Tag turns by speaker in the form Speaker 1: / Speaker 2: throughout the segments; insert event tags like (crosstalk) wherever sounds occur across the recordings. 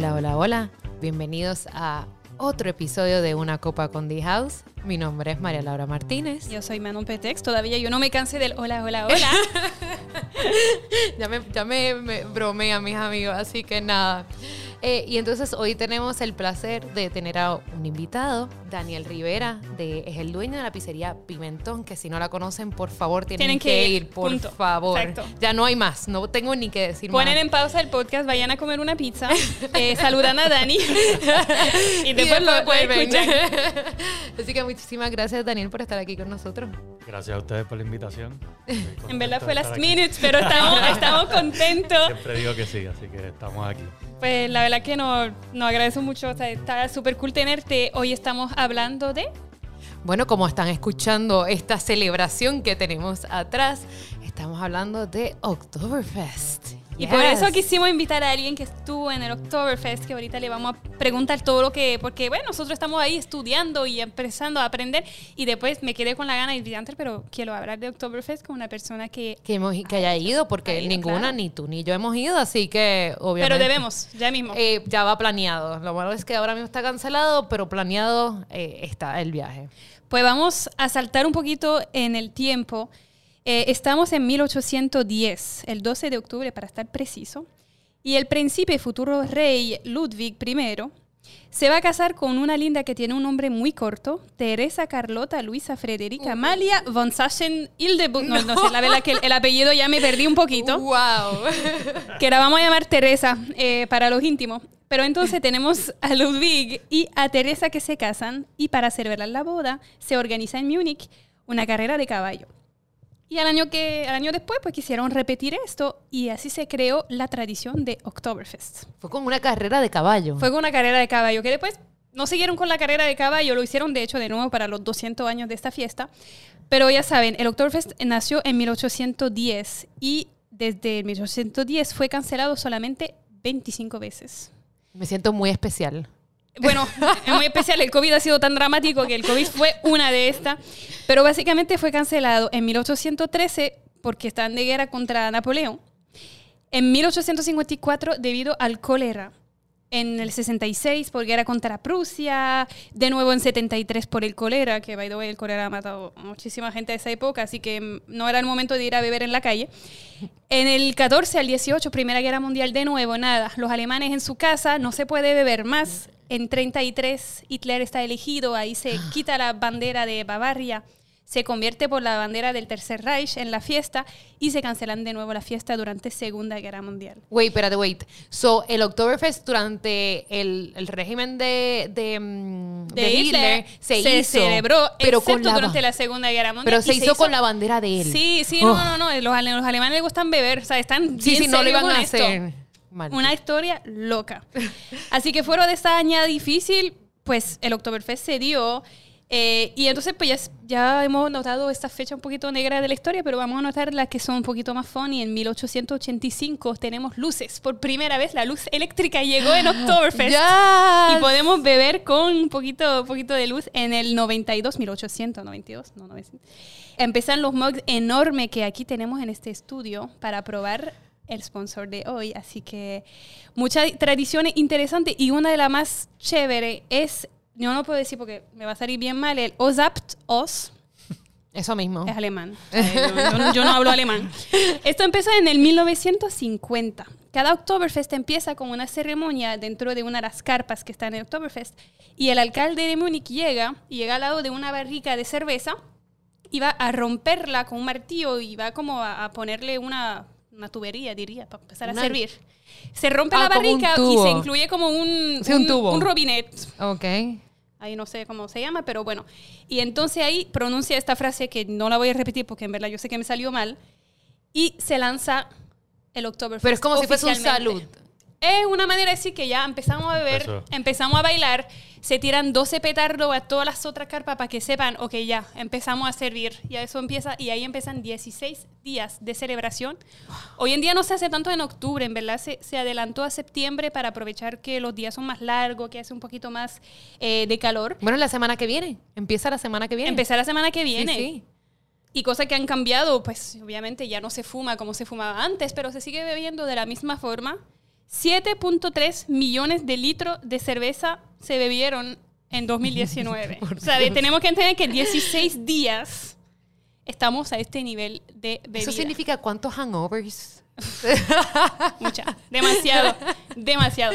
Speaker 1: Hola, hola, hola. Bienvenidos a otro episodio de Una Copa con The House. Mi nombre es María Laura Martínez.
Speaker 2: Yo soy Manon Petex. Todavía yo no me cansé del hola, hola, hola. (laughs)
Speaker 1: ya me, ya me, me bromean mis amigos, así que nada. Eh, y entonces hoy tenemos el placer de tener a un invitado, Daniel Rivera, de, es el dueño de la pizzería Pimentón, que si no la conocen, por favor, tienen, que, ir, por favor. Exacto. Ya no hay más, no tengo ni que decir
Speaker 2: Ponen en pausa el podcast, vayan a comer una pizza, eh, saludan a Dani (laughs) y después, lo pueden escuchar. (laughs)
Speaker 1: Así que muchísimas gracias, Daniel, por estar aquí con nosotros.
Speaker 3: Gracias a ustedes por la invitación. (laughs)
Speaker 2: En verdad fue last minutes, pero estamos, estamos contentos.
Speaker 3: Siempre digo que sí, así que estamos aquí.
Speaker 2: Pues la verdad que nos no agradezco mucho, o sea, está súper cool tenerte. Hoy estamos hablando de...
Speaker 1: Bueno, como están escuchando esta celebración que tenemos atrás, estamos hablando de Oktoberfest.
Speaker 2: Y por eso quisimos invitar a alguien que estuvo en el Oktoberfest, que ahorita le vamos a preguntar todo lo que, porque bueno, nosotros estamos ahí estudiando y empezando a aprender y después me quedé con la gana de antes, pero quiero hablar de Oktoberfest con una persona que...
Speaker 1: Que, hemos, que haya ido, porque ninguna, ni tú ni yo hemos ido, así que obviamente...
Speaker 2: Pero debemos, ya mismo.
Speaker 1: Eh, ya va planeado. Lo malo es que ahora mismo está cancelado, pero planeado eh, está el viaje.
Speaker 2: Pues vamos a saltar un poquito en el tiempo. Eh, estamos en 1810, el 12 de octubre para estar preciso, y el príncipe futuro rey Ludwig I se va a casar con una linda que tiene un nombre muy corto, Teresa Carlota Luisa Frederica Amalia von Sachen Hildebut. No, no, sé, la verdad que el, apellido ya me perdí un poquito. (laughs)
Speaker 1: ¡Wow!
Speaker 2: Que la vamos a llamar Teresa eh, para los íntimos. Pero entonces (laughs) tenemos a Ludwig y a Teresa que se casan y para celebrar la boda se organiza en Múnich una carrera de caballo. Y al año, que, al año después, pues quisieron repetir esto y así se creó la tradición de Oktoberfest.
Speaker 1: Fue como una carrera de caballo.
Speaker 2: Fue como una carrera de caballo, que después no siguieron con la carrera de caballo, lo hicieron de hecho de nuevo para los 200 años de esta fiesta. Pero ya saben, el Oktoberfest nació en 1810 y desde 1810 fue cancelado solamente 25 veces.
Speaker 1: Me siento muy especial.
Speaker 2: Bueno, es muy especial. El COVID ha sido tan dramático que el COVID fue una de estas. Pero básicamente fue cancelado en 1813 porque estaban de guerra contra Napoleón. En 1854 debido al cólera. En el 66 por guerra contra Prusia. De nuevo en 73 por el cólera, que by the way el cólera ha matado muchísima gente de esa época, así que no era el momento de ir a beber en la calle. En el 14 al 18, Primera Guerra Mundial de nuevo, nada. Los alemanes en su casa, no se puede beber más en 33 Hitler está elegido, ahí se quita la bandera de Bavaria, se convierte por la bandera del Tercer Reich en la fiesta y se cancelan de nuevo la fiesta durante Segunda Guerra Mundial.
Speaker 1: Wait, espérate, wait. So, el Oktoberfest durante el, régimen de, de,
Speaker 2: mm, Hitler, se, celebró, pero con durante la Segunda Guerra Mundial.
Speaker 1: Pero se, hizo, con la bandera de él.
Speaker 2: Sí, sí, no, no, no. Los, los, alemanes les gustan beber, o sea, están sí, sí, no lo iban a hacer. Una historia loca. (laughs) Así que fuera de esta añada difícil, pues el Oktoberfest se dio. Eh, y entonces, pues ya, hemos notado esta fecha un poquito negra de la historia, pero vamos a notar las que son un poquito más funny. En 1885 tenemos luces. Por primera vez la luz eléctrica llegó en Oktoberfest. Y podemos beber con un poquito, poquito de luz en el 92, 1892, no, 900. Empiezan los mugs enormes que aquí tenemos en este estudio para probar el sponsor de hoy. Así que muchas tradiciones interesantes y una de las más chévere es, yo no puedo decir porque me va a salir bien mal, el Osapt Os.
Speaker 1: Eso mismo.
Speaker 2: Es alemán. (laughs) yo, no hablo alemán. Esto empezó en el 1950. Cada Oktoberfest empieza con una ceremonia dentro de una de las carpas que están en el Oktoberfest. Y el alcalde de Múnich llega y llega al lado de una barrica de cerveza y va a romperla con un martillo y va como a ponerle una una tubería, diría, para empezar a servir. Se rompe la ah, barrica y se incluye como un, un, tubo. un robinet.
Speaker 1: Ok.
Speaker 2: Ahí no sé cómo se llama, pero bueno. Y entonces ahí pronuncia esta frase que no la voy a repetir porque en verdad yo sé que me salió mal. Y se lanza el Oktoberfest.
Speaker 1: Pero es como si fuese un salud.
Speaker 2: Es una manera de decir que ya empezamos a beber, empezamos a bailar, se tiran 12 petardos a todas las otras carpas para que sepan, ok, ya, empezamos a servir. Y eso empieza, y ahí empiezan 16 días de celebración. Hoy en día no se hace tanto en octubre, en verdad se, se adelantó a septiembre para aprovechar que los días son más largos, que hace un poquito más eh, de calor.
Speaker 1: Bueno, la semana que viene, empieza la semana que viene.
Speaker 2: Empieza la semana que viene. Sí, Y cosas que han cambiado, pues obviamente ya no se fuma como se fumaba antes, pero se sigue bebiendo de la misma forma 7.3 millones de litros de cerveza se bebieron en 2019. (laughs) o sea, tenemos que entender que 16 días estamos a este nivel de bebida.
Speaker 1: ¿Eso significa cuántos hangovers? (laughs)
Speaker 2: Mucha, demasiado, demasiado.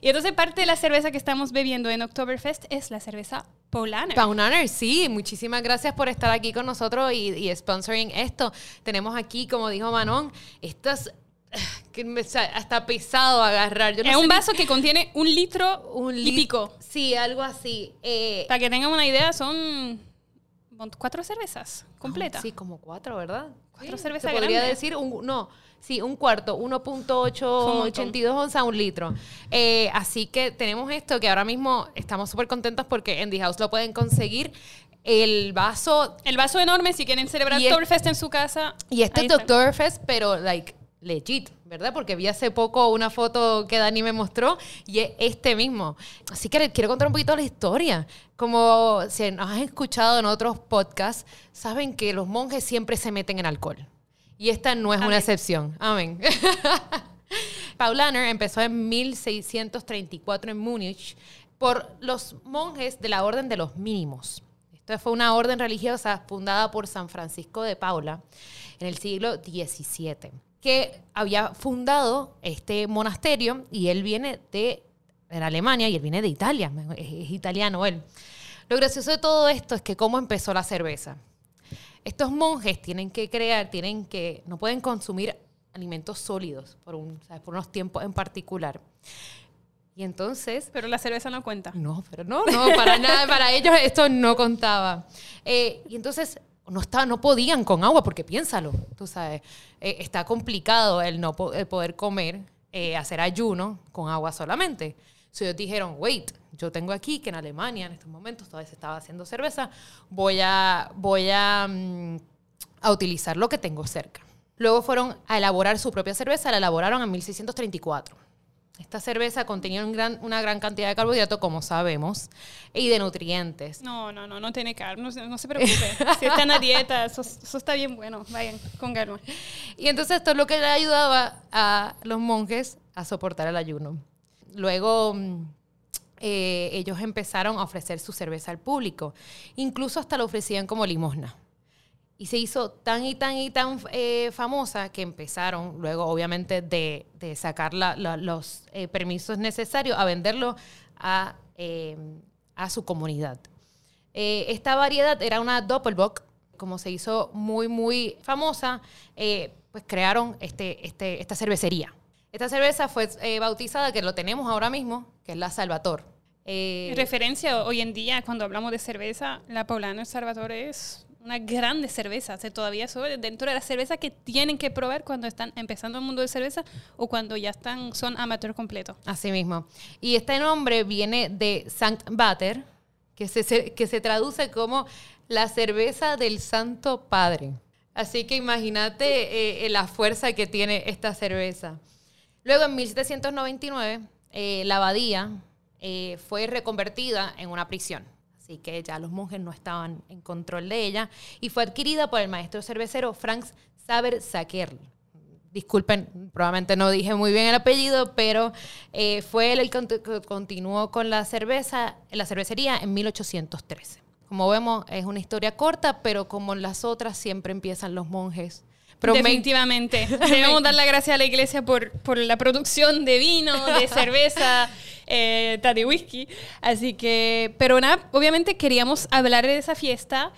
Speaker 2: Y entonces parte de la cerveza que estamos bebiendo en Oktoberfest es la cerveza Paulaner.
Speaker 1: Paulaner, sí. Muchísimas gracias por estar aquí con nosotros y, y sponsoring esto. Tenemos aquí, como dijo Manon, estas (sighs) que me, hasta pesado agarrar.
Speaker 2: es un vaso que contiene un litro un y pico.
Speaker 1: Sí, algo así.
Speaker 2: Eh, Para que tengan una idea, son cuatro cervezas completas.
Speaker 1: sí, como cuatro, ¿verdad?
Speaker 2: Cuatro cervezas
Speaker 1: podría decir, un, no, sí, un cuarto, 1.882 onzas, un litro. Eh, así que tenemos esto que ahora mismo estamos súper contentos porque en The House lo pueden conseguir el vaso.
Speaker 2: El vaso enorme, si quieren celebrar Oktoberfest en su casa.
Speaker 1: Y este es Oktoberfest, pero like legit, ¿verdad? Porque vi hace poco una foto que Dani me mostró y es este mismo. Así que quiero contar un poquito la historia. Como si nos has escuchado en otros podcasts, saben que los monjes siempre se meten en alcohol. Y esta no es una excepción. Amén. (laughs) Paulaner empezó en 1634 en Múnich por los monjes de la Orden de los Mínimos. Esta fue una orden religiosa fundada por San Francisco de Paula en el siglo XVII que había fundado este monasterio y él viene de, Alemania y él viene de Italia, es, italiano él. Lo gracioso de todo esto es que cómo empezó la cerveza. Estos monjes tienen que crear, tienen que, no pueden consumir alimentos sólidos por, un, por unos tiempos en particular. Y entonces...
Speaker 2: Pero la cerveza no cuenta.
Speaker 1: No, pero no, no, para nada, para ellos esto no contaba. Eh, y entonces no, está, no podían con agua, porque piénsalo, tú sabes, eh, está complicado el no poder comer, eh, hacer ayuno con agua solamente. So ellos dijeron, wait, yo tengo aquí que en Alemania en estos momentos todavía se estaba haciendo cerveza, voy a, voy a, mm, a utilizar lo que tengo cerca. Luego fueron a elaborar su propia cerveza, la elaboraron en 1634. Esta cerveza contenía una gran cantidad de carbohidratos, como sabemos, y de nutrientes.
Speaker 2: No, no, no, no tiene carbo, no, se preocupe. si están a dieta, eso, está bien bueno, vayan con calma.
Speaker 1: Y entonces esto es lo que le ayudaba a los monjes a soportar el ayuno. Luego mm, eh, ellos empezaron a ofrecer su cerveza al público, incluso hasta lo ofrecían como limosna. Y se hizo tan y tan y tan eh, famosa que empezaron luego, obviamente, de, de sacar los eh, permisos necesarios a venderlo a, eh, a su comunidad. esta variedad era una Doppelbock, como se hizo muy, muy famosa, pues crearon este, este, esta cervecería. Esta cerveza fue bautizada, que lo tenemos ahora mismo, que es la Salvator.
Speaker 2: referencia hoy en día, cuando hablamos de cerveza, la Paulana Salvator es una grande cerveza. O todavía sobre dentro de la cerveza que tienen que probar cuando están empezando el mundo de cerveza o cuando ya están, son amateur completo.
Speaker 1: Así mismo. Y este nombre viene de Sankt Bater, que se, que se traduce como la cerveza del Santo Padre. Así que imagínate eh, la fuerza que tiene esta cerveza. Luego, en 1799, eh, la abadía eh, fue reconvertida en una prisión así que ya los monjes no estaban en control de ella, y fue adquirida por el maestro cervecero Franz Saber Sacker. Disculpen, probablemente no dije muy bien el apellido, pero eh, fue él el que continuó con la cerveza, la cervecería en 1813. Como vemos, es una historia corta, pero como en las otras siempre empiezan los monjes
Speaker 2: Definitivamente. (laughs) Debemos dar la gracia a la iglesia por, por la producción de vino, de (laughs) cerveza, eh, de whisky. Así que, pero nada, obviamente queríamos hablar de esa fiesta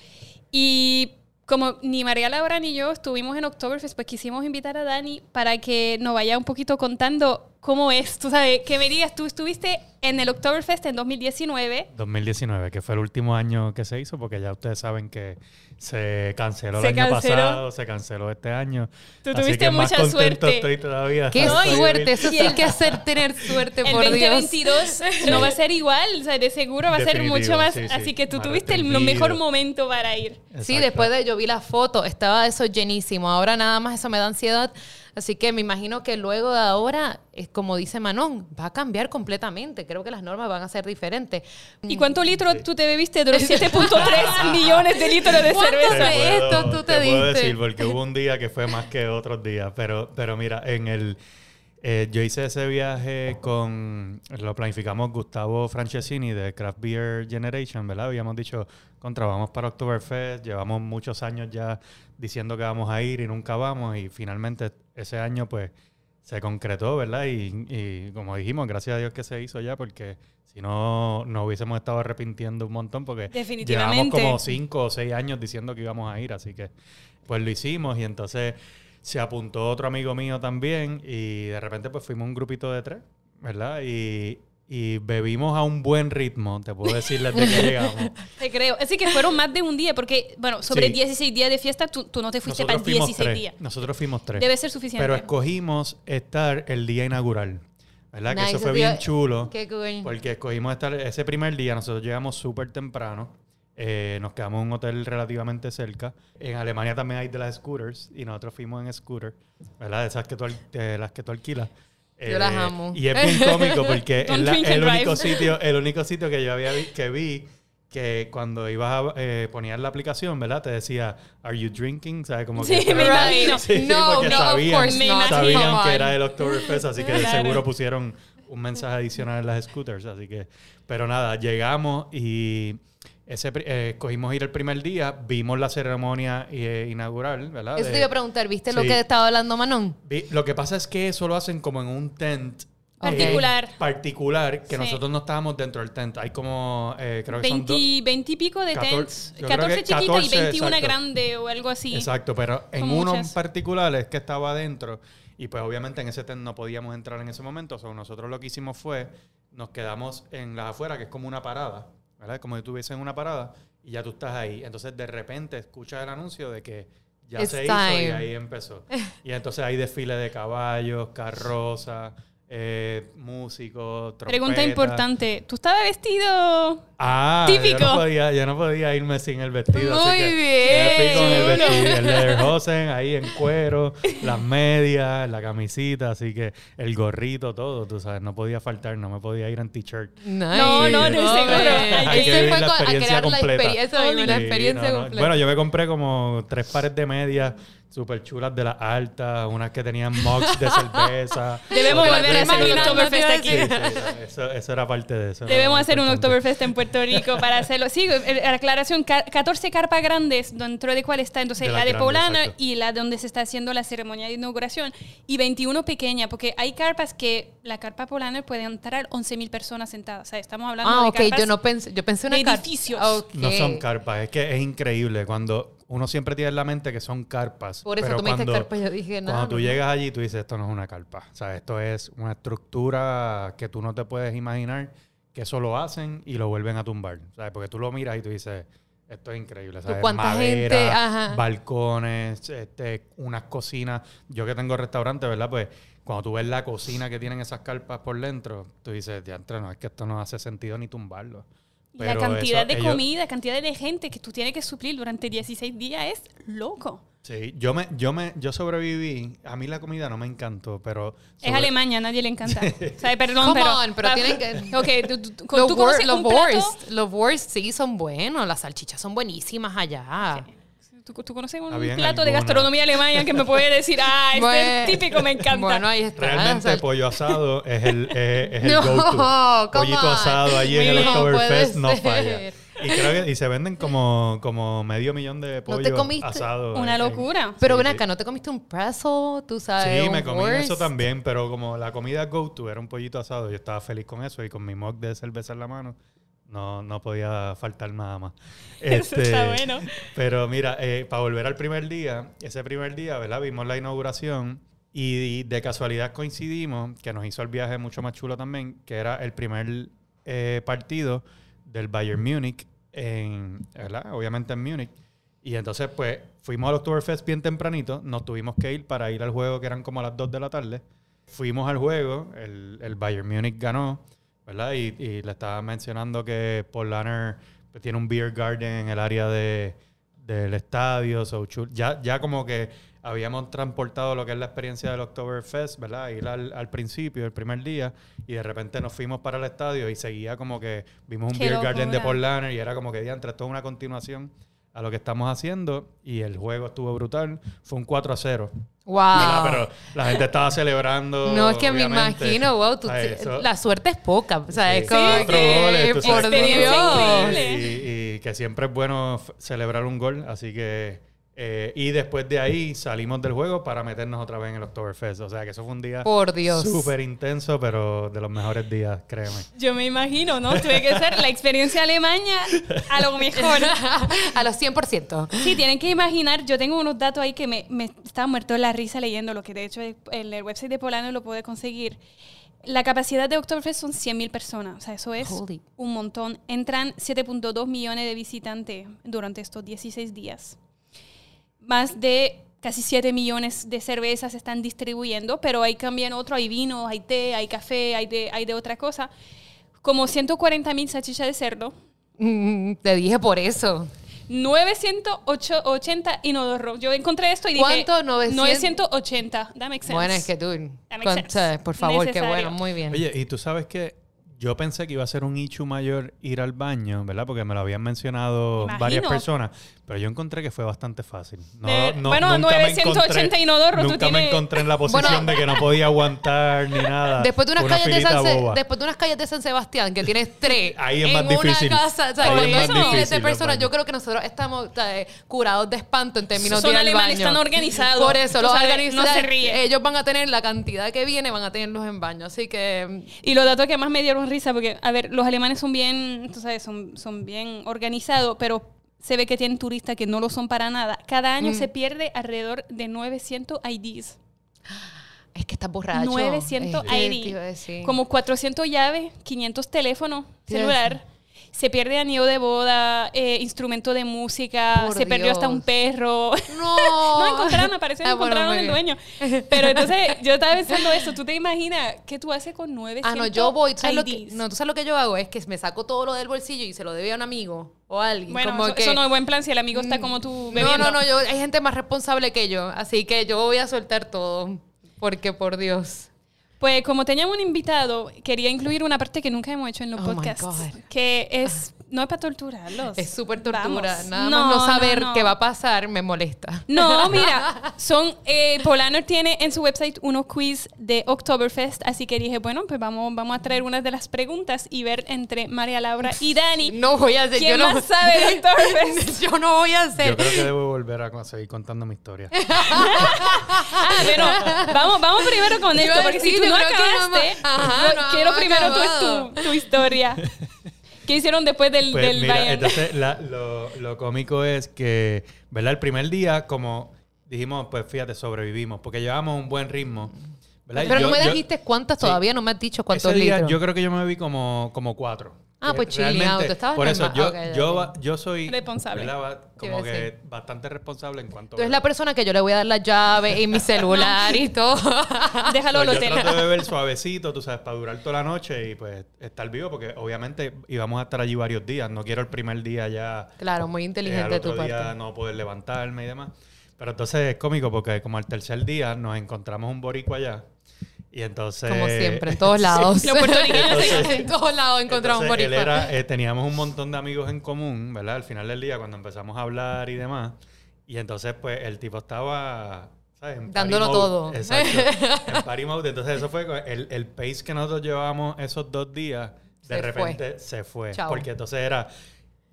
Speaker 2: y como ni María Laura ni yo estuvimos en Oktoberfest, pues quisimos invitar a Dani para que nos vaya un poquito contando cómo es. Tú sabes, que me digas, tú estuviste en el Oktoberfest en 2019.
Speaker 3: 2019, que fue el último año que se hizo, porque ya ustedes saben que se canceló el año pasado, se canceló este año.
Speaker 2: Tú tuviste mucha suerte.
Speaker 3: Estoy todavía.
Speaker 1: Qué suerte, eso sí hay que hacer tener suerte, por
Speaker 2: el 2022 no va a ser igual, o sea, de seguro va a ser mucho más. así que tú tuviste el mejor momento para ir.
Speaker 1: Sí, después de yo vi la foto, estaba eso llenísimo. Ahora nada más eso me da ansiedad Así que me imagino que luego de ahora, es como dice Manon, va a cambiar completamente. Creo que las normas van a ser diferentes.
Speaker 2: ¿Y cuántos litros tú te bebiste de los 7.3 (laughs) millones de litros de cerveza?
Speaker 3: esto tú te, te puedo decir, porque hubo un día que fue más que otros días. Pero, pero mira, en el Eh, yo hice ese viaje con, lo planificamos Gustavo Francesini de Craft Beer Generation, ¿verdad? Habíamos dicho, contra, vamos para Oktoberfest, llevamos muchos años ya diciendo que vamos a ir y nunca vamos y finalmente ese año pues se concretó, ¿verdad? Y, como dijimos, gracias a Dios que se hizo ya porque si no nos hubiésemos estado arrepintiendo un montón porque llevamos como cinco o seis años diciendo que íbamos a ir, así que pues lo hicimos y entonces se apuntó otro amigo mío también y de repente pues fuimos un grupito de tres, ¿verdad? Y, bebimos a un buen ritmo, te puedo decir desde que llegamos. (laughs)
Speaker 2: Te creo. Así que fueron más de un día, porque, bueno, sobre 16 días de fiesta, tú, no te fuiste para 16 días.
Speaker 3: Nosotros fuimos tres.
Speaker 2: Debe ser suficiente.
Speaker 3: Pero escogimos estar el día inaugural. ¿Verdad? que eso fue bien chulo.
Speaker 1: Qué cool.
Speaker 3: Porque escogimos estar ese primer día, nosotros llegamos súper temprano. Eh, nos quedamos en un hotel relativamente cerca. En Alemania también hay de las scooters y nosotros fuimos en scooter, ¿verdad? De esas que tú, las que tú alquilas.
Speaker 1: Yo las eh, amo.
Speaker 3: Y es bien cómico porque (laughs) es el, único sitio, (laughs) el único sitio que yo había que vi que cuando ibas a eh, poner la aplicación, ¿verdad? Te decía, ¿Are you drinking? ¿Sabes? Como
Speaker 2: que sí, me imagino. (laughs)
Speaker 3: Sí, no, porque no, sabían, sabían que era el Oktoberfest, así que seguro pusieron un mensaje adicional en las scooters, así que... Pero nada, llegamos y ese, eh, escogimos ir el primer día, vimos la ceremonia eh, inaugural, ¿verdad?
Speaker 1: Eso te iba a preguntar, ¿viste lo que estaba hablando Manon?
Speaker 3: lo que pasa es que eso lo hacen como en un tent.
Speaker 2: Particular.
Speaker 3: particular, que nosotros no estábamos dentro del tent. Hay como, eh, creo que 20,
Speaker 2: son 20 y pico de tents. 14 chiquitas y 21 grande o algo así.
Speaker 3: Exacto, pero en uno en particular es que estaba adentro. Y pues obviamente en ese tent no podíamos entrar en ese momento. O sea, nosotros lo que hicimos fue, nos quedamos en la afuera, que es como una parada. ¿Verdad? Como si estuviese en una parada y ya tú estás ahí. Entonces de repente escuchas el anuncio de que ya se hizo y ahí empezó. Y entonces hay desfile de caballos, carrozas, eh, músicos, trompeta.
Speaker 2: Pregunta importante, ¿tú estabas vestido
Speaker 3: ah, típico? Yo no, podía, yo no podía irme sin el vestido.
Speaker 2: Muy así que bien.
Speaker 3: fui con el vestido, el Lederhosen ahí en cuero, las medias, la camisita, así que el gorrito, todo, tú sabes, no podía faltar, no me podía ir en t-shirt.
Speaker 2: No, no, no, no, seguro.
Speaker 3: Hay que vivir la experiencia completa.
Speaker 1: La experiencia, la experiencia completa.
Speaker 3: Bueno, yo me compré como tres pares de medias súper chulas de las altas, unas que tenían mugs de cerveza. (laughs)
Speaker 2: Debemos volver a hacer un Oktoberfest aquí.
Speaker 3: eso, eso, era parte de eso.
Speaker 2: Debemos hacer un Oktoberfest en Puerto Rico para hacerlo. Sí, la aclaración, 14 carpas grandes, dentro de cuál está entonces la, de Paulana y la donde se está haciendo la ceremonia de inauguración, y 21 pequeñas, porque hay carpas que la carpa Paulana puede entrar 11.000 personas sentadas. O sea, estamos hablando
Speaker 1: ah,
Speaker 2: de
Speaker 1: okay. yo no pensé, yo pensé en
Speaker 2: edificios.
Speaker 3: No son carpas, es que es increíble cuando uno siempre tiene en la mente que son carpas.
Speaker 1: Por eso tú me dijiste carpas, yo dije nada.
Speaker 3: Cuando tú llegas allí, tú dices, esto no es una carpa. O sea, esto es una estructura que tú no te puedes imaginar que eso lo hacen y lo vuelven a tumbar. ¿Sabes? Porque tú lo miras y tú dices, esto es increíble. ¿sabes?
Speaker 1: ¿Cuánta
Speaker 3: Madera,
Speaker 1: gente? Ajá.
Speaker 3: balcones, este, unas cocinas. Yo que tengo restaurante, ¿verdad? Pues cuando tú ves la cocina que tienen esas carpas por dentro, tú dices, ya no, es que esto no hace sentido ni tumbarlo
Speaker 2: la cantidad de comida, cantidad de gente que tú tienes que suplir durante 16 días es loco.
Speaker 3: Sí, yo me, yo me, yo sobreviví. A mí la comida no me encantó, pero
Speaker 2: es Alemania, a nadie le encanta. (laughs) perdón, pero,
Speaker 1: pero tienen que. (laughs)
Speaker 2: Okay, tú,
Speaker 1: los, worst, los worst sí son buenos, las salchichas son buenísimas allá.
Speaker 2: ¿Tú, conoces un plato de gastronomía alemana que me puede decir, ah, este es típico, me encanta?
Speaker 1: Bueno, ahí está.
Speaker 3: Realmente pollo asado es el, es, el (laughs) go-to. Pollito asado allí en el Oktoberfest no falla. Y creo que y se venden como, como medio millón de pollos ¿No asados.
Speaker 2: Una locura.
Speaker 1: pero ven acá, ¿no te comiste un pretzel? Tú sabes.
Speaker 3: Sí, me comí eso también, pero como la comida go-to era un pollito asado, yo estaba feliz con eso y con mi mug de cerveza en la mano. No, no podía faltar nada más. (laughs)
Speaker 2: Eso está este, bueno.
Speaker 3: Pero mira, eh, para volver al primer día, ese primer día, ¿verdad? Vimos la inauguración y de casualidad coincidimos, que nos hizo el viaje mucho más chulo también, que era el primer eh, partido del Bayern Múnich, en, ¿verdad? Obviamente en Múnich. Y entonces, pues, fuimos al Oktoberfest bien tempranito, nos tuvimos que ir para ir al juego que eran como a las 2 de la tarde. Fuimos al juego, el, el Bayern Múnich ganó ¿verdad? Y, le estaba mencionando que Paul Lanner pues, tiene un beer garden en el área de, del estadio. ya, ya como que habíamos transportado lo que es la experiencia del Oktoberfest, ¿verdad? Ir al, principio, el primer día, y de repente nos fuimos para el estadio y seguía como que vimos un beer garden de Paul Lanner y era como que entre toda una continuación a lo que estamos haciendo y el juego estuvo brutal. Fue un 4 a 0.
Speaker 1: Wow.
Speaker 3: Pero la gente estaba celebrando.
Speaker 1: No, es que me imagino, wow, la suerte es poca. O sea, es como que, por
Speaker 3: Dios. y que siempre es bueno celebrar un gol, así que eh, y después de ahí salimos del juego para meternos otra vez en el Oktoberfest. O sea que eso fue un día
Speaker 1: Por Dios.
Speaker 3: súper intenso, pero de los mejores días, créeme.
Speaker 2: Yo me imagino, ¿no? Tuve que ser la experiencia alemana a lo mejor. (laughs)
Speaker 1: a los 100%.
Speaker 2: Sí, tienen que imaginar. Yo tengo unos datos ahí que me, me estaba muerto de la risa leyendo lo que de hecho en el website de Polano lo pude conseguir. La capacidad de Oktoberfest son 100.000 personas, o sea, eso es un montón. Entran 7.2 millones de visitantes durante estos 16 días más de casi 7 millones de cervezas se están distribuyendo, pero ahí cambian otro, hay vino, hay té, hay café, hay de, hay de otra cosa. Como 140 mil salchichas de cerdo.
Speaker 1: Mm, te dije por eso.
Speaker 2: 980 inodoro. Yo encontré esto y
Speaker 1: dije... ¿Cuánto?
Speaker 2: 980. Dame
Speaker 1: Bueno, es que tú... Por favor, qué bueno, muy bien.
Speaker 3: Oye, y tú sabes que yo pensé que iba a ser un ichu mayor ir al baño, ¿verdad? Porque me lo habían mencionado varias personas. Pero yo encontré que fue bastante fácil.
Speaker 2: No, no, bueno, 980 inodoros.
Speaker 3: Nunca me encontré en la posición de que no podía aguantar ni nada.
Speaker 1: Después de, unas calles de San después de unas calles de San Sebastián, que tienes tres. (laughs)
Speaker 3: Ahí es más difícil.
Speaker 1: Una casa, o sea, Ahí es más difícil. personas, yo creo que nosotros estamos curados de espanto en términos
Speaker 2: Son
Speaker 1: de
Speaker 2: ir al baño. están organizados.
Speaker 1: Por eso, los organizados. No se ríen. Ellos van a tener la cantidad que viene, van a tenerlos en baño. Así que.
Speaker 2: Y los datos que más me dieron risa, porque, a ver, los alemanes son bien, tú sabes, son, son bien organizados, pero se ve que tienen turistas que no lo son para nada. Cada año mm. se pierde alrededor de 900 IDs.
Speaker 1: Es que está borracho.
Speaker 2: 900 IDs. Como 400 llaves, 500 teléfonos celular se pierde anillo de boda, eh, instrumento de música, se perdió hasta un perro. (laughs) No. no encontraron, que ah, encontraron el dueño. Pero entonces yo estaba pensando eso. ¿Tú te imaginas qué tú haces con nueve
Speaker 1: Ah, no, yo voy. ¿tú sabes lo que, no, tú sabes lo que yo hago es que me saco todo lo del bolsillo y se lo debe a un amigo o a alguien.
Speaker 2: Bueno, eso, no es buen plan si el amigo está mm, como tú bebiendo.
Speaker 1: No, no, no. Yo, hay gente más responsable que yo. Así que yo voy a soltar todo. Porque por Dios.
Speaker 2: Pues como teníamos un invitado, quería incluir una parte que nunca hemos hecho en los oh podcasts, que es no es para torturarlos.
Speaker 1: Es súper tortura. Nada no, más no saber qué va a pasar me molesta.
Speaker 2: No, (laughs) mira, son eh, Polaner tiene en su website unos quiz de Oktoberfest, así que dije, bueno, pues vamos, vamos a traer unas de las preguntas y ver entre María Laura y Dani. (laughs)
Speaker 1: No voy a hacer.
Speaker 2: ¿Quién
Speaker 1: yo
Speaker 2: más sabe de Oktoberfest? (laughs)
Speaker 1: yo no voy a hacer.
Speaker 3: Yo creo que debo volver a seguir contando mi historia.
Speaker 2: ah, pero vamos, vamos primero con esto, porque si tú no acabaste, quiero primero tu, tu historia. (laughs) ¿Qué hicieron después del, pues del
Speaker 3: Entonces, lo, lo, cómico es que, ¿verdad? El primer día, como dijimos, pues fíjate, sobrevivimos, porque llevamos un buen ritmo.
Speaker 1: Pero no me dijiste cuántas todavía, no me has dicho cuántos litros.
Speaker 3: Yo creo que yo me vi como, como cuatro.
Speaker 1: Ah, pues chile, estabas
Speaker 3: Por eso, yo, yo, yo soy
Speaker 2: responsable.
Speaker 3: Como que bastante responsable en cuanto
Speaker 1: Tú eres la persona que yo le voy a dar la llave y mi celular y todo. (laughs)
Speaker 2: Déjalo
Speaker 3: lo Yo trato de beber suavecito, tú sabes, para durar toda la noche y pues estar vivo, porque obviamente íbamos a estar allí varios días. No quiero el primer día ya.
Speaker 1: Claro, muy inteligente
Speaker 3: eh,
Speaker 1: tu
Speaker 3: parte. día no poder levantarme y demás. Pero entonces es cómico porque como al tercer día nos encontramos un boricua allá y entonces...
Speaker 1: Como siempre, en (laughs) todos lados. en todos lados encontramos un
Speaker 3: era, eh, teníamos un montón de amigos en común, ¿verdad? Al final del día, cuando empezamos a hablar y demás. Y entonces, pues, el tipo estaba... ¿sabes?
Speaker 1: Dándolo todo.
Speaker 3: Exacto. (laughs) en party mode. Entonces, eso fue el, el pace que nosotros llevábamos esos dos días. De repente se fue. Porque entonces era...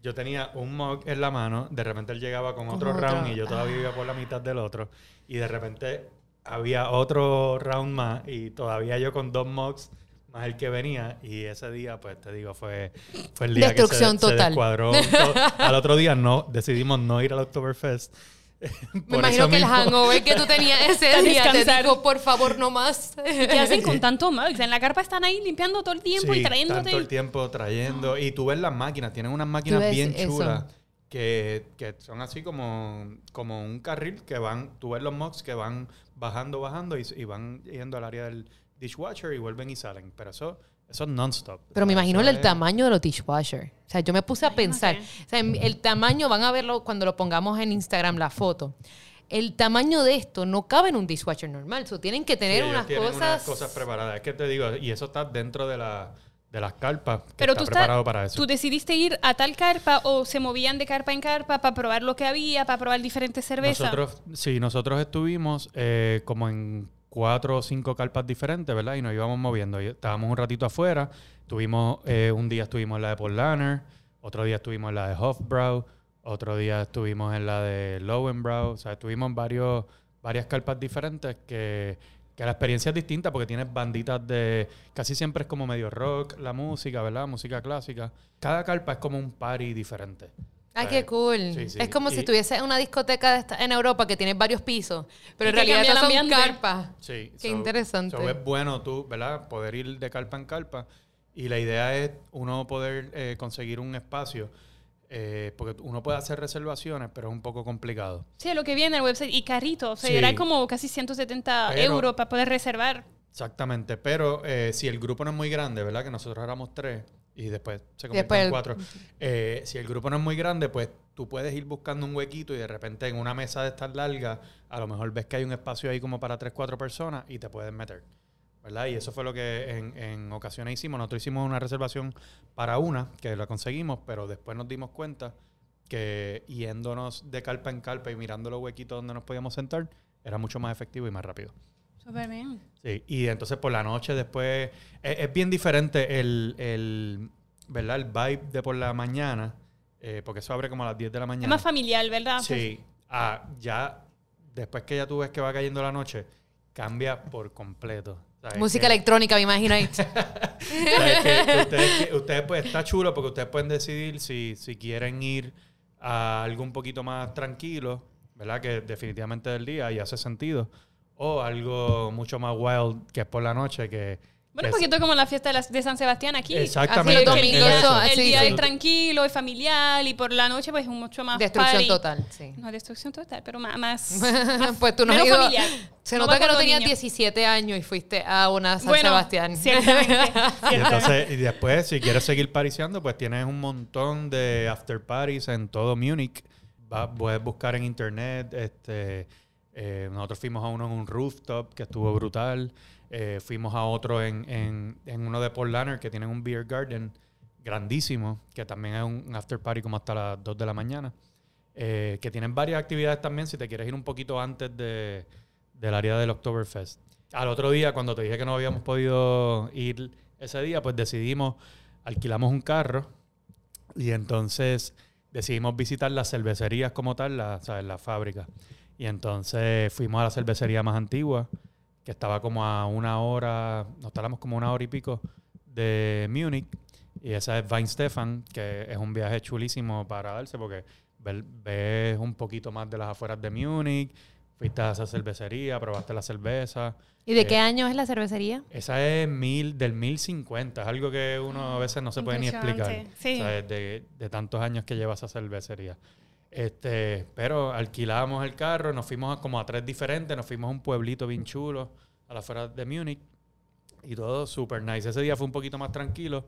Speaker 3: Yo tenía un mug en la mano, de repente él llegaba con otro round y yo todavía iba por la mitad del otro. Y de repente había otro round más y todavía yo con dos mocks más el que venía y ese día pues te digo fue, fue el día que se, total. Al otro día no decidimos no ir al Oktoberfest. (laughs)
Speaker 1: Me imagino que el hangover que tú tenías ese (laughs) día te dijo, por favor, no más.
Speaker 2: ¿Qué hacen con tanto mugs? En la carpa están ahí limpiando todo el tiempo y trayéndote.
Speaker 3: todo el tiempo trayendo. Y tú ves las máquinas, tienen unas máquinas bien chulas. Que, que, son así como, como un carril que van, tú ves los mugs que van bajando, bajando y, van yendo al área del dishwasher y vuelven y salen. Pero eso, eso es non-stop.
Speaker 1: Pero me imagino el tamaño de los dishwasher. O sea, yo me puse a pensar, o sea, el tamaño, van a verlo cuando lo pongamos en Instagram la foto. El tamaño de esto no cabe en un dishwasher normal. So, tienen que tener unas cosas.
Speaker 3: Unas cosas preparadas. Es que te digo, y eso está dentro de la de las carpas que Pero está tú preparado para eso.
Speaker 2: ¿Tú decidiste ir a tal carpa o se movían de carpa en carpa para probar lo que había, para probar diferentes cervezas?
Speaker 3: Nosotros, sí, nosotros estuvimos eh, como en cuatro o cinco carpas diferentes, ¿verdad? Y nos íbamos moviendo. estábamos un ratito afuera. Tuvimos, eh, un día estuvimos en la de Portlaner, otro día estuvimos en la de Hofbrau, otro día estuvimos en la de Lowenbrow. O sea, estuvimos en varios, varias carpas diferentes que, que la experiencia es distinta porque tienes banditas de... Casi siempre es como medio rock, la música, ¿verdad? Música clásica. Cada carpa es como un party diferente.
Speaker 1: Ay, qué cool. Es como si estuviese en una discoteca en Europa que tiene varios pisos, pero en realidad son carpas. Sí. Qué interesante.
Speaker 3: es bueno tú, ¿verdad? Poder ir de carpa en carpa. Y la idea es uno poder eh, conseguir un espacio. Eh, porque uno puede hacer reservaciones, pero es un poco complicado.
Speaker 2: Sí, lo que viene en el website. Y carrito. O sea, era como casi 170 euros para poder reservar.
Speaker 3: Exactamente. Pero eh, si el grupo no es muy grande, ¿verdad? Que nosotros éramos tres y después se convierte en cuatro. Eh, si el grupo no es muy grande, pues tú puedes ir buscando un huequito y de repente en una mesa de estas largas, a lo mejor ves que hay un espacio ahí como para tres, cuatro personas y te puedes meter. ¿Verdad? Y eso fue lo que en, en ocasiones hicimos. Nosotros hicimos una reservación para una, que la conseguimos, pero después nos dimos cuenta que yéndonos de carpa en carpa y mirando los huequitos donde nos podíamos sentar, era mucho más efectivo y más rápido.
Speaker 2: Súper bien.
Speaker 3: Sí, y entonces por la noche después es, bien diferente el, el, ¿verdad? El vibe de por la mañana, eh, porque eso abre como a las 10 de la mañana.
Speaker 2: Es más familiar, ¿verdad?
Speaker 3: Sí, ah, ya después que ya tú ves que va cayendo la noche, cambia por completo.
Speaker 1: Música electrónica, me imagino ahí. (laughs)
Speaker 3: ustedes, ustedes, pues, está chulo porque ustedes pueden decidir si, si quieren ir a algo un poquito más tranquilo, ¿verdad? Que definitivamente del día y hace sentido o algo mucho más wild que es por la noche que...
Speaker 2: Bueno, un poquito como la fiesta de, San Sebastián aquí.
Speaker 3: Exactamente.
Speaker 2: Así, el, el día es tranquilo, es familiar y por la noche pues es mucho más
Speaker 1: Destrucción total, sí.
Speaker 2: No, destrucción total, pero más... más, (laughs)
Speaker 1: pues tú no has ido, familiar. (laughs) Se nota que no tenías 17 años y fuiste a una San Sebastián. (laughs)
Speaker 2: Ciertamente.
Speaker 3: y, entonces, y después, si quieres seguir pariciando, pues tienes un montón de after parties en todo Múnich. puedes buscar en internet, este eh, nosotros fuimos a uno en un rooftop que estuvo brutal. Eh, fuimos a otro en, en, en uno de Paul que tienen un beer garden grandísimo, que también es un after party como hasta las 2 de la mañana. Eh, que tienen varias actividades también si te quieres ir un poquito antes de, del área del Oktoberfest. Al otro día, cuando te dije que no habíamos podido ir ese día, pues decidimos, alquilamos un carro y entonces decidimos visitar las cervecerías como tal, la, ¿sabes? la fábrica. Y entonces fuimos a la cervecería más antigua, que estaba como a una hora, nos tardamos como una hora y pico de Múnich. Y esa es Weinstefan, que es un viaje chulísimo para darse porque ves un poquito más de las afueras de Múnich, fuiste a esa cervecería, probaste la cerveza.
Speaker 1: ¿Y de qué eh, año es la cervecería?
Speaker 3: Esa es mil, del 1050, es algo que uno a veces no se puede ni explicar. Sí. de, de tantos años que lleva esa cervecería. Este, pero alquilamos el carro, nos fuimos como a tres diferentes, nos fuimos a un pueblito bien chulo a la afuera de Múnich y todo súper nice. Ese día fue un poquito más tranquilo.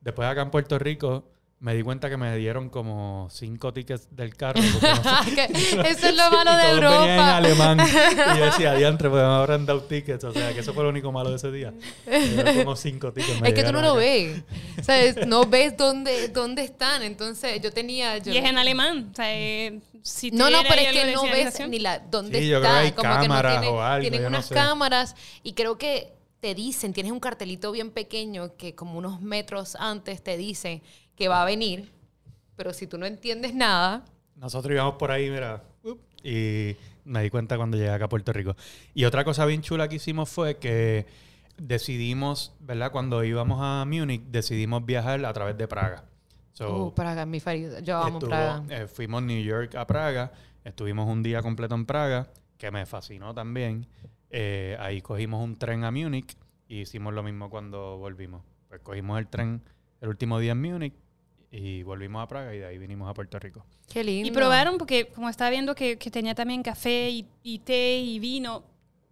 Speaker 3: Después acá en Puerto Rico me di cuenta que me dieron como cinco tickets del carro. (laughs)
Speaker 1: eso es lo malo de Europa.
Speaker 3: en alemán. (laughs) Y yo decía, diantre, pues me habrán dado tickets. O sea, que eso fue lo único malo de ese día. como cinco tickets.
Speaker 1: Es que tú no lo ves. O sea, no ves dónde, dónde están. Entonces, yo tenía... y
Speaker 2: es en alemán. O sea, eh, si
Speaker 1: no, no, pero es que no ves ni la dónde
Speaker 3: sí,
Speaker 1: está.
Speaker 3: Yo creo que hay como cámaras que no tiene, o algo,
Speaker 1: Tienen unas cámaras y creo que te dicen, tienes un cartelito bien pequeño que como unos metros antes te dice que va a venir, pero si tú no entiendes nada...
Speaker 3: Nosotros íbamos por ahí, mira, y me di cuenta cuando llegué acá a Puerto Rico. Y otra cosa bien chula que hicimos fue que decidimos, ¿verdad? Cuando íbamos a Múnich, decidimos viajar a través de Praga.
Speaker 1: uh, Praga, mi Yo amo Praga.
Speaker 3: Eh, fuimos New York a Praga. Estuvimos un día completo en Praga, que me fascinó también. Eh, ahí cogimos un tren a Múnich y hicimos lo mismo cuando volvimos. Pues cogimos el tren el último día en Múnich y volvimos a Praga y de ahí vinimos a Puerto Rico.
Speaker 1: Qué lindo.
Speaker 2: Y probaron, porque como estaba viendo que, tenía también café y, té y vino,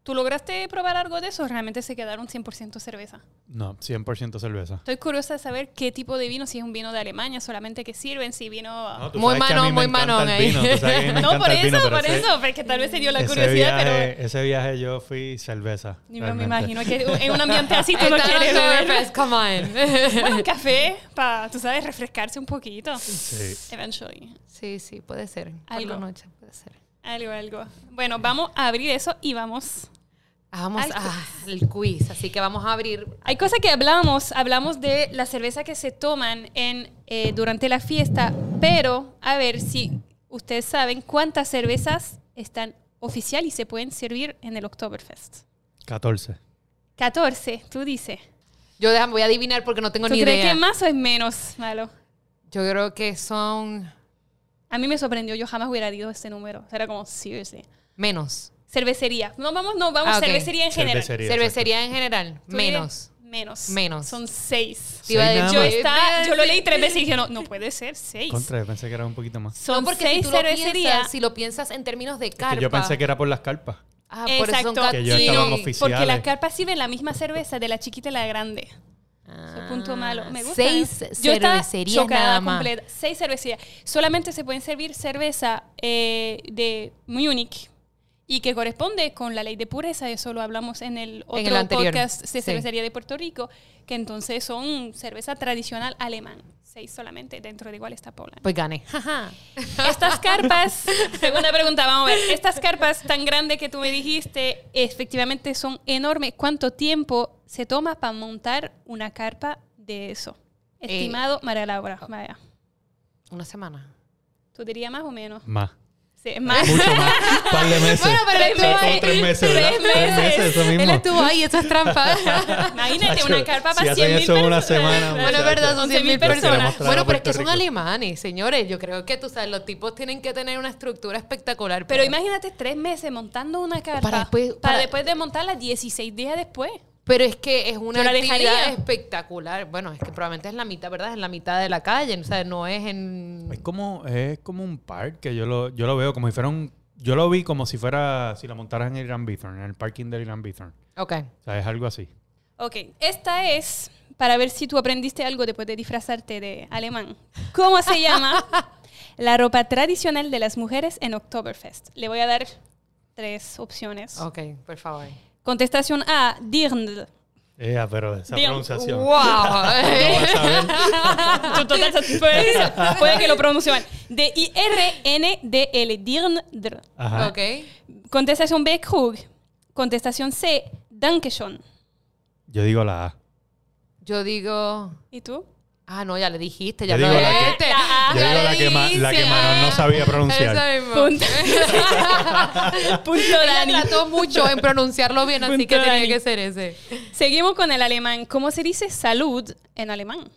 Speaker 2: ¿Tú lograste probar algo de eso o realmente se quedaron 100% cerveza?
Speaker 3: No, 100% cerveza.
Speaker 2: Estoy curiosa de saber qué tipo de vino, si es un vino de Alemania solamente que sirven, si vino...
Speaker 1: muy manón, muy manón ahí. (laughs)
Speaker 2: no, por eso, por eso, porque tal vez se dio la curiosidad, pero...
Speaker 3: Ese viaje yo fui cerveza.
Speaker 2: me imagino que en un ambiente así tú no quieres beber.
Speaker 1: come on. (laughs)
Speaker 2: bueno, un café para, tú sabes, refrescarse un poquito. Sí. Eventually.
Speaker 1: Sí, sí, puede ser. Algo. noche puede ser.
Speaker 2: Algo, algo. Bueno, vamos a abrir eso y vamos
Speaker 1: Vamos al quiz, así que vamos a abrir.
Speaker 2: Hay cosas que hablamos, hablamos de la cerveza que se toman en, eh, durante la fiesta, pero a ver si ustedes saben cuántas cervezas están oficial y se pueden servir en el Oktoberfest.
Speaker 3: 14.
Speaker 2: 14, tú dices.
Speaker 1: Yo voy a adivinar porque no tengo ni idea.
Speaker 2: ¿Tú crees que más o es menos, Malo?
Speaker 1: Yo creo que son...
Speaker 2: A mí me sorprendió, yo jamás hubiera dicho este número. Era como, seriously.
Speaker 1: Menos.
Speaker 2: Cervecería. No, vamos, no, vamos, ah, cervecería en general.
Speaker 1: Cervecería, en general. Menos.
Speaker 2: Menos.
Speaker 1: Menos.
Speaker 2: Son seis. yo, está, yo lo leí tres veces y dije, no, no puede ser, seis.
Speaker 3: Contra, pensé que era un poquito más.
Speaker 2: Son
Speaker 1: porque
Speaker 2: seis
Speaker 1: si cervecerías. si lo piensas en términos de carpa.
Speaker 3: yo pensé que era por las carpas.
Speaker 2: Ah, por eso son que estaban oficiales. Porque las carpas sirven la misma cerveza de la chiquita y la grande. Ah, punto malo. Me gusta.
Speaker 1: Seis yo cervecerías nada más. Completa.
Speaker 2: Seis cervecerías. Solamente se pueden servir cerveza eh, de Munich y que corresponde con la ley de pureza, eso lo hablamos en el otro podcast de cervecería de Puerto Rico, que entonces son cerveza tradicional alemán, seis solamente, dentro de igual está Poland.
Speaker 1: Pues gane. (laughs)
Speaker 2: Estas carpas, (laughs) segunda pregunta, vamos a ver, estas carpas tan grandes que tú me dijiste, efectivamente son enormes. ¿Cuánto tiempo se toma para montar una carpa de eso? Eh, Estimado María Laura, vaya.
Speaker 1: Una semana.
Speaker 2: ¿Tú dirías más o menos?
Speaker 3: Más.
Speaker 2: Sí, más.
Speaker 3: Mucho más. Un (laughs) par de meses.
Speaker 1: Bueno, pero él estuvo ahí.
Speaker 3: Tres meses, ¿verdad?
Speaker 2: Tres meses. Tres meses,
Speaker 3: eso mismo.
Speaker 1: Él estuvo ahí, eso es trampa. (laughs)
Speaker 2: Imagínate una carpa para
Speaker 3: si
Speaker 2: 100 mil personas.
Speaker 3: una semana.
Speaker 1: Bueno, es verdad, son 100 mil personas. Bueno, pero es que son alemanes, señores. Yo creo que, tú sabes, los tipos tienen que tener una estructura espectacular.
Speaker 2: Pero, imagínate tres meses montando una carpa. Para después, para después de montarla 16 días después.
Speaker 1: Pero es que es una actividad espectacular. Bueno, es que probablemente es la mitad, ¿verdad? Es la mitad de la calle. O sea, no es en...
Speaker 3: Es como, es como un parque. Yo lo, yo lo veo como si fuera un yo lo vi como si fuera, si lo montaras en el Irán Bithorn, en el parking del Irán Bithorn.
Speaker 1: Ok.
Speaker 3: O sea, es algo así.
Speaker 2: Ok, esta es para ver si tú aprendiste algo después de disfrazarte de alemán. ¿Cómo se llama (laughs) la ropa tradicional de las mujeres en Oktoberfest? Le voy a dar tres opciones.
Speaker 1: Ok, por favor.
Speaker 2: Contestación A, Dirndl.
Speaker 3: Eh, pero esa pronunciación.
Speaker 1: ¡Wow! (laughs)
Speaker 2: puede, (laughs) puede, que lo pronuncie mal. D-I-R-N-D-L. Dirndl.
Speaker 1: Ok.
Speaker 2: Contestación B, Krug. Contestación C, Dankeschön.
Speaker 3: Yo digo la A.
Speaker 1: Yo digo.
Speaker 2: ¿Y tú?
Speaker 1: Ah, no, ya le dijiste, ya lo
Speaker 3: dijiste. Yo digo la que, la que Manon no sabía pronunciar.
Speaker 2: Punto. (laughs) Punto Dani.
Speaker 1: trató mucho en pronunciarlo bien, así que tenía que ser ese.
Speaker 2: Seguimos con el alemán. ¿Cómo se dice salud en alemán?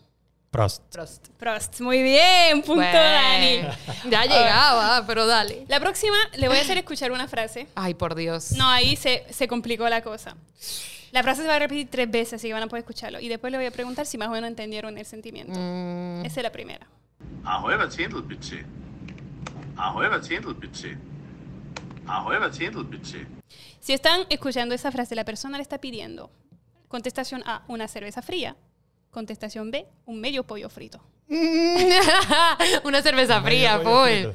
Speaker 3: Prost.
Speaker 1: Prost.
Speaker 2: Prost. Muy bien, punto Dani.
Speaker 1: Ya llegaba, pero dale.
Speaker 2: La próxima le voy a hacer escuchar una frase.
Speaker 1: Ay, por Dios.
Speaker 2: No, ahí se, se complicó la cosa. La frase se va a repetir tres veces, así que van a poder escucharlo. Y después le voy a preguntar si más o menos entendieron el sentimiento. Mm. Esa es la primera. Si están escuchando esa frase, la persona le está pidiendo contestación A, una cerveza fría. Contestación B, un medio pollo frito. (laughs)
Speaker 1: una cerveza fría, full.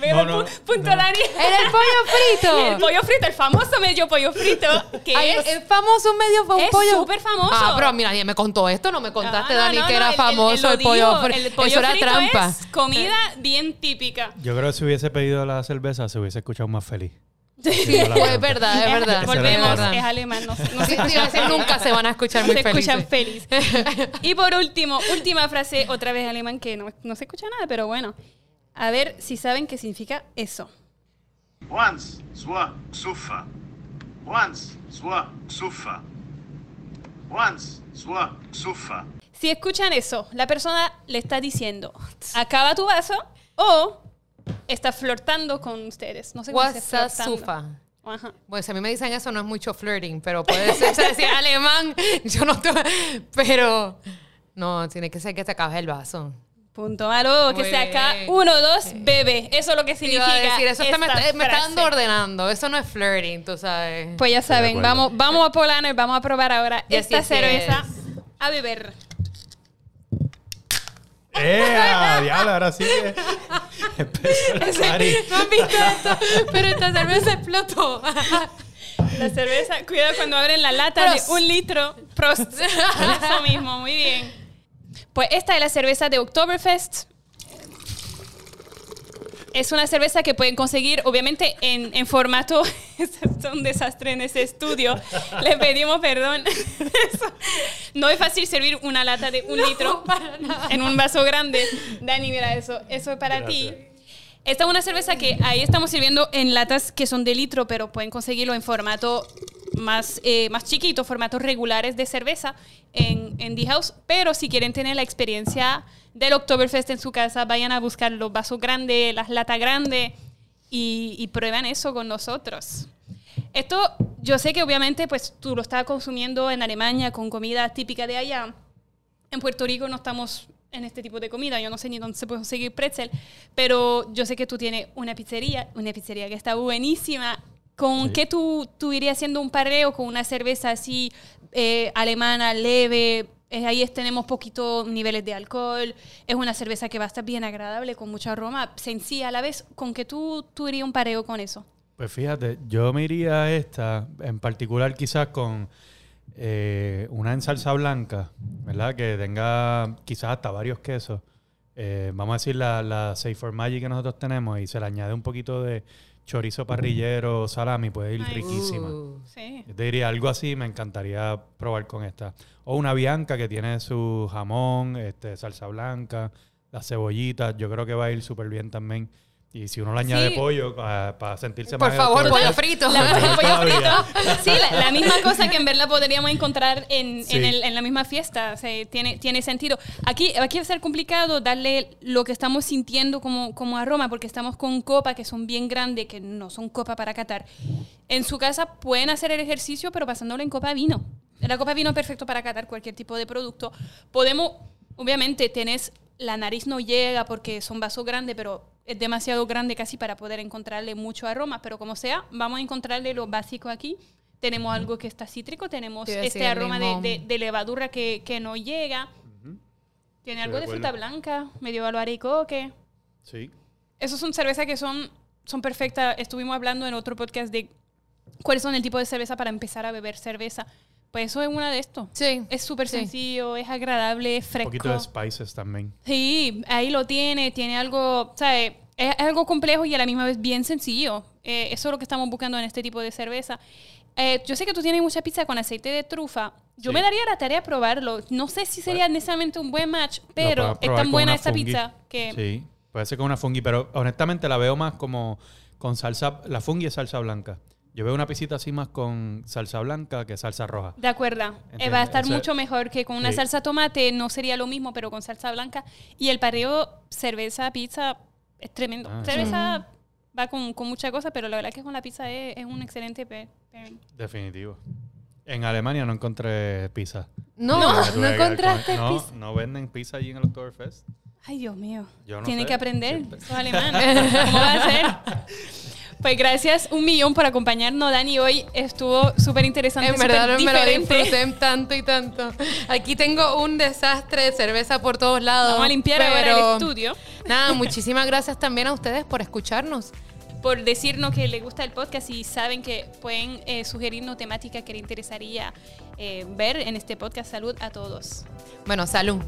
Speaker 2: No, no, punto Dani.
Speaker 1: Era el pollo frito. (laughs)
Speaker 2: El pollo frito, el famoso medio pollo frito. Que es,
Speaker 1: el famoso medio pollo.
Speaker 2: Es súper famoso.
Speaker 1: Ah, pero mira, me contó esto, no me contaste, Dani, que era famoso el, pollo frito. El pollo Eso era trampa.
Speaker 2: Es comida bien típica.
Speaker 3: Yo creo que si hubiese pedido la cerveza, se hubiese escuchado más feliz.
Speaker 1: Sí, es verdad, es verdad.
Speaker 2: Volvemos, es alemán. No, no
Speaker 1: sí, nunca se van a escuchar muy
Speaker 2: felices. Se escuchan feliz. (laughs) y por último, última frase, otra vez alemán, que no, no se escucha nada, pero bueno. A ver si saben qué significa eso. Once, swa, sufa. Once, swa, sufa. Once, swa, sufa. Si escuchan eso, la persona le está diciendo, acaba tu vaso o está flirtando con ustedes. No sé cómo se
Speaker 1: sufa. Ajá. Bueno, si a mí me dicen eso no es mucho flirting, pero puede ser, o sea, (laughs) alemán, yo no estoy, pero no, tiene que ser que se acabe el vaso.
Speaker 2: Punto malo, que sea acá uno, dos, bebe. Eso es lo que significa.
Speaker 1: Decir, eso me, está, dando ordenando. Eso no es flirting, tú sabes.
Speaker 2: Pues ya saben, vamos, vamos a Polaner, vamos a probar ahora esta cerveza a beber.
Speaker 3: ¡Eh! Diablo, ahora sí que
Speaker 1: empezó el No han visto esto, pero esta cerveza explotó.
Speaker 2: La cerveza, cuidado cuando abren la lata de un litro. Prost. (laughs) Eso mismo, muy bien. Pues esta es la cerveza de Oktoberfest. Es una cerveza que pueden conseguir, obviamente, en, en formato. (laughs) es un desastre en ese estudio. Le pedimos perdón. (laughs) no es fácil servir una lata de un litro (laughs) en un vaso grande. Dani, mira eso. Eso es para ti. Esta es una cerveza que ahí estamos sirviendo en latas que son de litro, pero pueden conseguirlo en formato más, eh, más chiquito, formatos regulares de cerveza en, en The House. Pero si quieren tener la experiencia del Oktoberfest en su casa, vayan a buscar los vasos grandes, las latas grandes y, y prueban eso con nosotros. Esto, yo sé que obviamente pues tú lo estás consumiendo en Alemania con comida típica de allá. En Puerto Rico no estamos en este tipo de comida. Yo no sé ni dónde se puede conseguir pretzel, pero yo sé que tú tienes una pizzería, una pizzería que está buenísima. ¿Con qué tú, tú irías haciendo un pareo con una cerveza así eh, alemana, leve? Ahí tenemos poquitos niveles de alcohol. Es una cerveza que va a estar bien agradable, con mucho aroma, sencilla a la vez. ¿Con qué tú, tú irías un pareo con eso?
Speaker 3: Pues fíjate, yo me iría a esta, en particular quizás con eh, una en salsa blanca, ¿verdad? Que tenga quizás hasta varios quesos. Eh, vamos a decir la, la Safe for Magic que nosotros tenemos y se le añade un poquito de chorizo parrillero, salami, puede ir riquísima. Uh, Yo te diría algo así, me encantaría probar con esta. O una bianca que tiene su jamón, este, salsa blanca, las cebollitas, yo creo que va a ir súper bien también. Y si uno le añade pollo ah, para sentirse
Speaker 1: más... Por favor, (laughs) pollo frito. (laughs) La, pollo
Speaker 2: frito. Sí, la, misma cosa que en verdad podríamos encontrar en, en, la misma fiesta. tiene, tiene sentido. Aquí, aquí va a ser complicado darle lo que estamos sintiendo como, como aroma, porque estamos con copas que son bien grandes, que no son copa para catar. En su casa pueden hacer el ejercicio, pero pasándolo en copa vino. La copa vino es perfecto para catar cualquier tipo de producto. Podemos, obviamente, tenés la nariz no llega porque son vasos grandes, pero es demasiado grande casi para poder encontrarle mucho aroma, pero como sea, vamos a encontrarle lo básico aquí. Tenemos algo que está cítrico, tenemos este aroma de, de, levadura que, que, no llega. Tiene algo de, fruta blanca, medio albaricoque.
Speaker 3: Sí.
Speaker 2: Esos son cervezas que son, son perfectas. Estuvimos hablando en otro podcast de cuáles son el tipo de cerveza para empezar a beber cerveza. Pues eso es una de estos.
Speaker 1: Sí.
Speaker 2: Es súper sencillo, es agradable, es fresco. Un
Speaker 3: poquito de spices también.
Speaker 2: Sí, ahí lo tiene, tiene algo, ¿sabes? Es algo complejo y a la misma vez bien sencillo. Eh, eso es lo que estamos buscando en este tipo de cerveza. Eh, yo sé que tú tienes mucha pizza con aceite de trufa. Yo me daría la tarea de probarlo. No sé si sería necesariamente un buen match, pero es tan buena esta pizza que...
Speaker 3: Sí, puede ser con una fungi, pero honestamente la veo más como con salsa... La fungi es salsa blanca. Yo veo una pisita así más con salsa blanca que salsa roja.
Speaker 2: De acuerdo. Eh, va a estar mucho mejor que con una salsa tomate. No sería lo mismo, pero con salsa blanca. Y el pareo cerveza, pizza, es tremendo. Ah, cerveza va con, con mucha cosa, pero la verdad es que con la pizza es, un excelente
Speaker 3: Definitivo. En Alemania no encontré pizza.
Speaker 1: No, no, encontraste
Speaker 3: pizza. No, venden pizza allí en el Oktoberfest.
Speaker 2: Ay, Dios mío. Tiene que aprender. Sos alemán. (laughs) ¿Cómo va a ser? (laughs) Pues gracias un millón por acompañarnos, Dani. Hoy estuvo súper interesante.
Speaker 1: En verdad me lo disfruté tanto y tanto. Aquí tengo un desastre de cerveza por todos lados.
Speaker 2: Vamos a limpiar ahora el estudio.
Speaker 1: Nada, (laughs) muchísimas gracias también a ustedes por escucharnos
Speaker 2: por decirnos que les gusta el podcast y saben que pueden eh, sugerirnos temática que les interesaría eh, ver en este podcast. Salud a todos.
Speaker 1: Bueno, salud.